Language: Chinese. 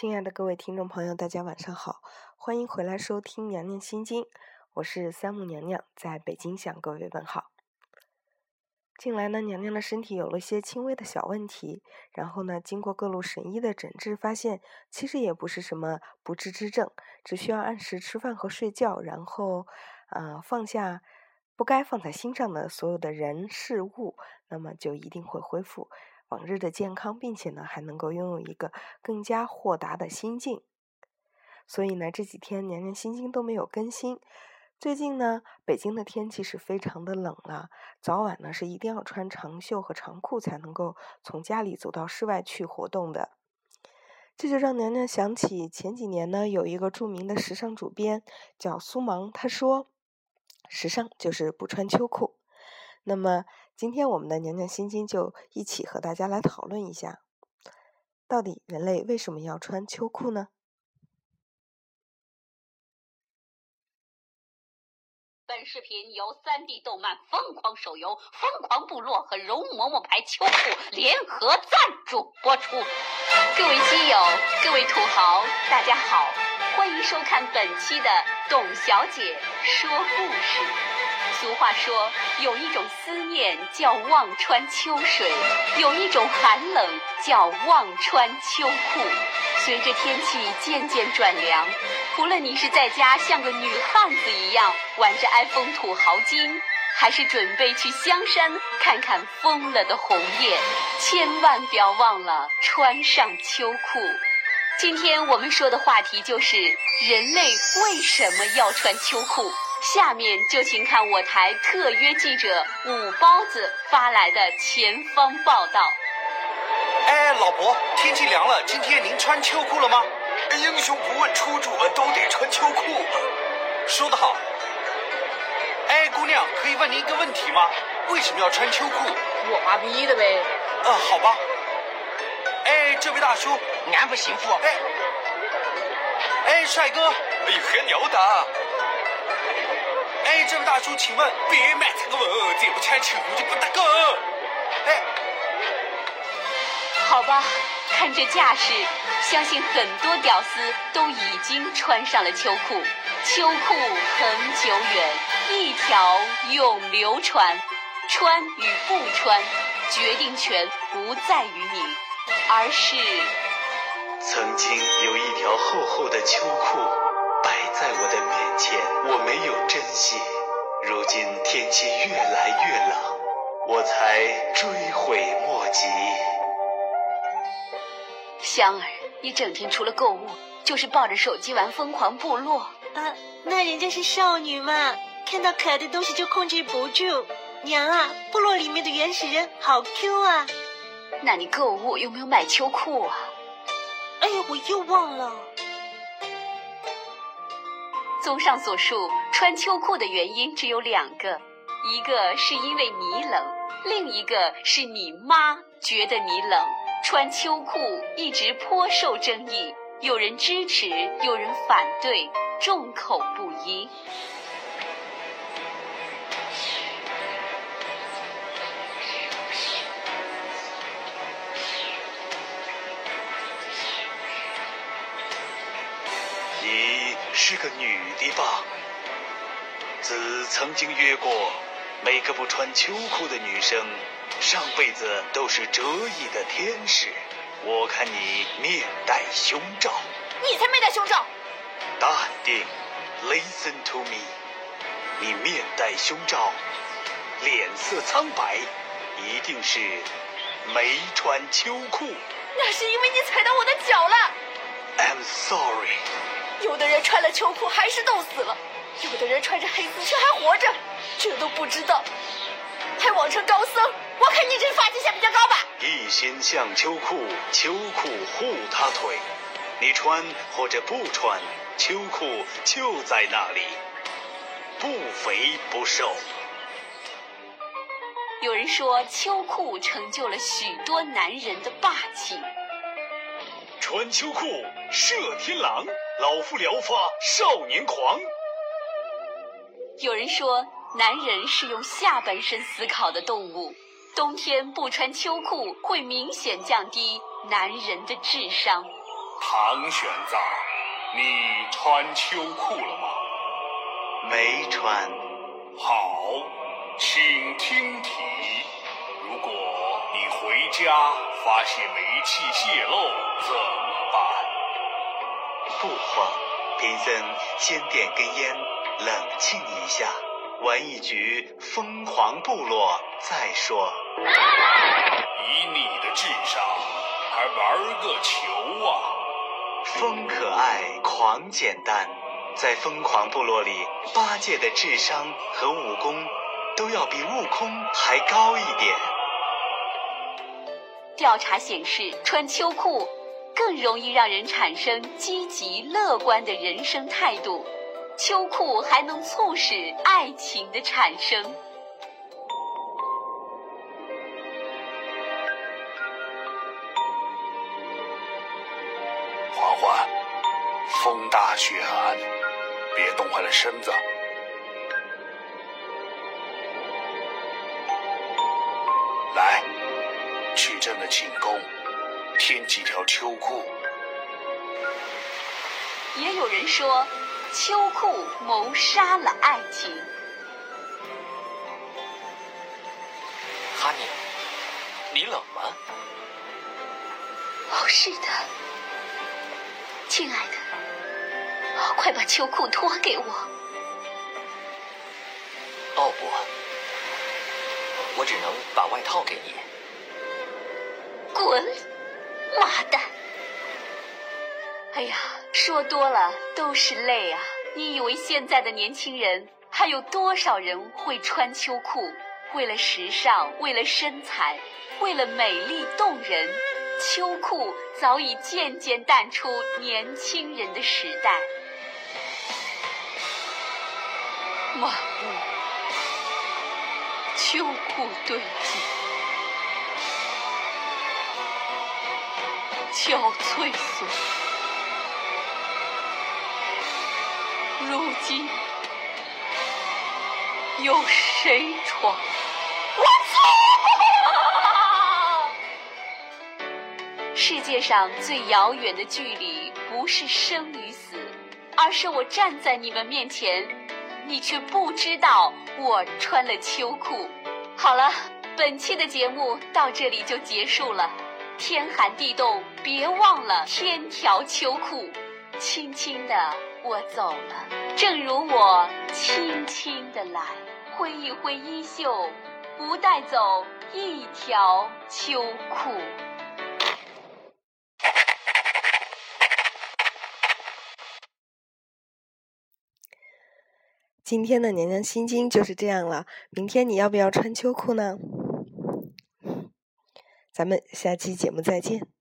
亲爱的各位听众朋友，大家晚上好，欢迎回来收听《娘娘心经》，我是三木娘娘，在北京向各位问好。近来呢，娘娘的身体有了些轻微的小问题，然后呢，经过各路神医的诊治，发现其实也不是什么不治之症，只需要按时吃饭和睡觉，然后，呃，放下不该放在心上的所有的人事物，那么就一定会恢复。往日的健康，并且呢，还能够拥有一个更加豁达的心境。所以呢，这几天娘娘心经都没有更新。最近呢，北京的天气是非常的冷了，早晚呢是一定要穿长袖和长裤才能够从家里走到室外去活动的。这就让娘娘想起前几年呢，有一个著名的时尚主编叫苏芒，他说：“时尚就是不穿秋裤。”那么。今天我们的娘娘心经就一起和大家来讨论一下，到底人类为什么要穿秋裤呢？本视频由三 D 动漫《疯狂手游》《疯狂部落》和容嬷嬷牌秋裤联合赞助播出。各位基友，各位土豪，大家好，欢迎收看本期的董小姐说故事。俗话说，有一种思念叫忘穿秋水，有一种寒冷叫忘穿秋裤。随着天气渐渐转凉，无论你是在家像个女汉子一样玩着 iPhone 土豪金，还是准备去香山看看疯了的红叶，千万不要忘了穿上秋裤。今天我们说的话题就是人类为什么要穿秋裤。下面就请看我台特约记者五包子发来的前方报道。哎，老伯，天气凉了，今天您穿秋裤了吗？英雄不问出处，都得穿秋裤。说得好。哎，姑娘，可以问您一个问题吗？为什么要穿秋裤？我妈逼的呗。嗯，好吧。哎，这位大叔，俺不幸福？哎，哎，帅哥，哎，很牛的。哎，这位大叔，请问别买这个问，再不穿秋裤就不得够。哎，好吧，看这架势，相信很多屌丝都已经穿上了秋裤。秋裤恒久远，一条永流传。穿与不穿，决定权不在于你，而是曾经有一条厚厚的秋裤。摆在我的面前，我没有珍惜。如今天气越来越冷，我才追悔莫及。香儿，你整天除了购物，就是抱着手机玩疯狂部落。啊，那人家是少女嘛，看到可爱的东西就控制不住。娘啊，部落里面的原始人好 Q 啊。那你购物有没有买秋裤啊？哎呀，我又忘了。综上所述，穿秋裤的原因只有两个，一个是因为你冷，另一个是你妈觉得你冷。穿秋裤一直颇受争议，有人支持，有人反对，众口不一。个女的吧？子曾经约过，每个不穿秋裤的女生，上辈子都是折翼的天使。我看你面带胸罩，你才没带胸罩。淡定，Listen to me。你面带胸罩，脸色苍白，一定是没穿秋裤。那是因为你踩到我的脚了。I'm sorry。有的人穿了秋裤还是冻死了，有的人穿着黑丝却还活着，这都不知道，还妄称高僧。我看你这发际线比较高吧。一心向秋裤，秋裤护他腿。你穿或者不穿，秋裤就在那里，不肥不瘦。有人说秋裤成就了许多男人的霸气。穿秋裤射天狼。老夫聊发少年狂。有人说，男人是用下半身思考的动物，冬天不穿秋裤会明显降低男人的智商。唐玄奘，你穿秋裤了吗？没穿。好，请听题：如果你回家发现煤气泄漏，怎么办？不慌，贫僧先点根烟，冷静一下，玩一局疯狂部落再说。以你的智商，还玩个球啊！疯可爱，狂简单。在疯狂部落里，八戒的智商和武功都要比悟空还高一点。调查显示，穿秋裤更容易让人产生积极乐观的人生态度，秋裤还能促使爱情的产生。欢欢，风大雪寒，别冻坏了身子。来，去朕的寝宫，添几条秋裤。也有人说，秋裤谋杀了爱情。哈尼，你冷吗？哦，是的，亲爱的，哦快把秋裤脱给我。哦不，我只能把外套给你。滚，妈蛋！哎呀，说多了都是泪啊！你以为现在的年轻人还有多少人会穿秋裤？为了时尚，为了身材，为了美丽动人，秋裤早已渐渐淡出年轻人的时代。马步，秋裤堆积，憔悴岁。如今有谁闯？我操！世界上最遥远的距离，不是生与死，而是我站在你们面前，你却不知道我穿了秋裤。好了，本期的节目到这里就结束了。天寒地冻，别忘了添条秋裤。轻轻的我走了，正如我轻轻的来，挥一挥衣袖，不带走一条秋裤。今天的娘娘心经就是这样了。明天你要不要穿秋裤呢？咱们下期节目再见。